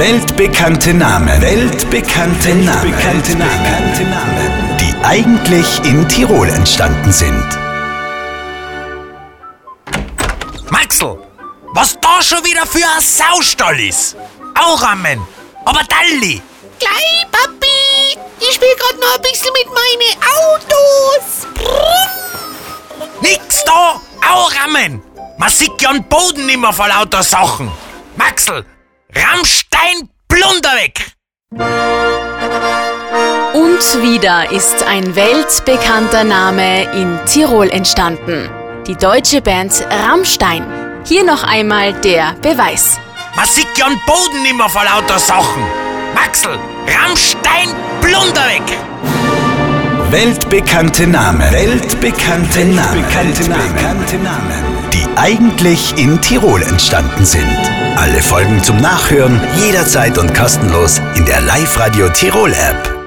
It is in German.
Weltbekannte Namen. Weltbekannte Namen. Weltbekannte Namen. Die eigentlich in Tirol entstanden sind. Maxl, was da schon wieder für ein Saustall ist. Auramen, aber Dalli. Gleich, Papi! Ich spiel grad noch ein bisschen mit meinen Autos. Nix da, Auramen. Man sieht ja den Boden nimmer vor lauter Sachen. Maxl, Rammstein, Plunder weg. Und wieder ist ein weltbekannter Name in Tirol entstanden. Die deutsche Band Rammstein. Hier noch einmal der Beweis. Man sieht ja den Boden nimmer vor lauter Sachen. Maxl, Rammstein, Plunder weg. Weltbekannte Namen. Weltbekannte Namen. Weltbekannte Namen. Die eigentlich in Tirol entstanden sind. Alle Folgen zum Nachhören jederzeit und kostenlos in der Live-Radio Tirol App.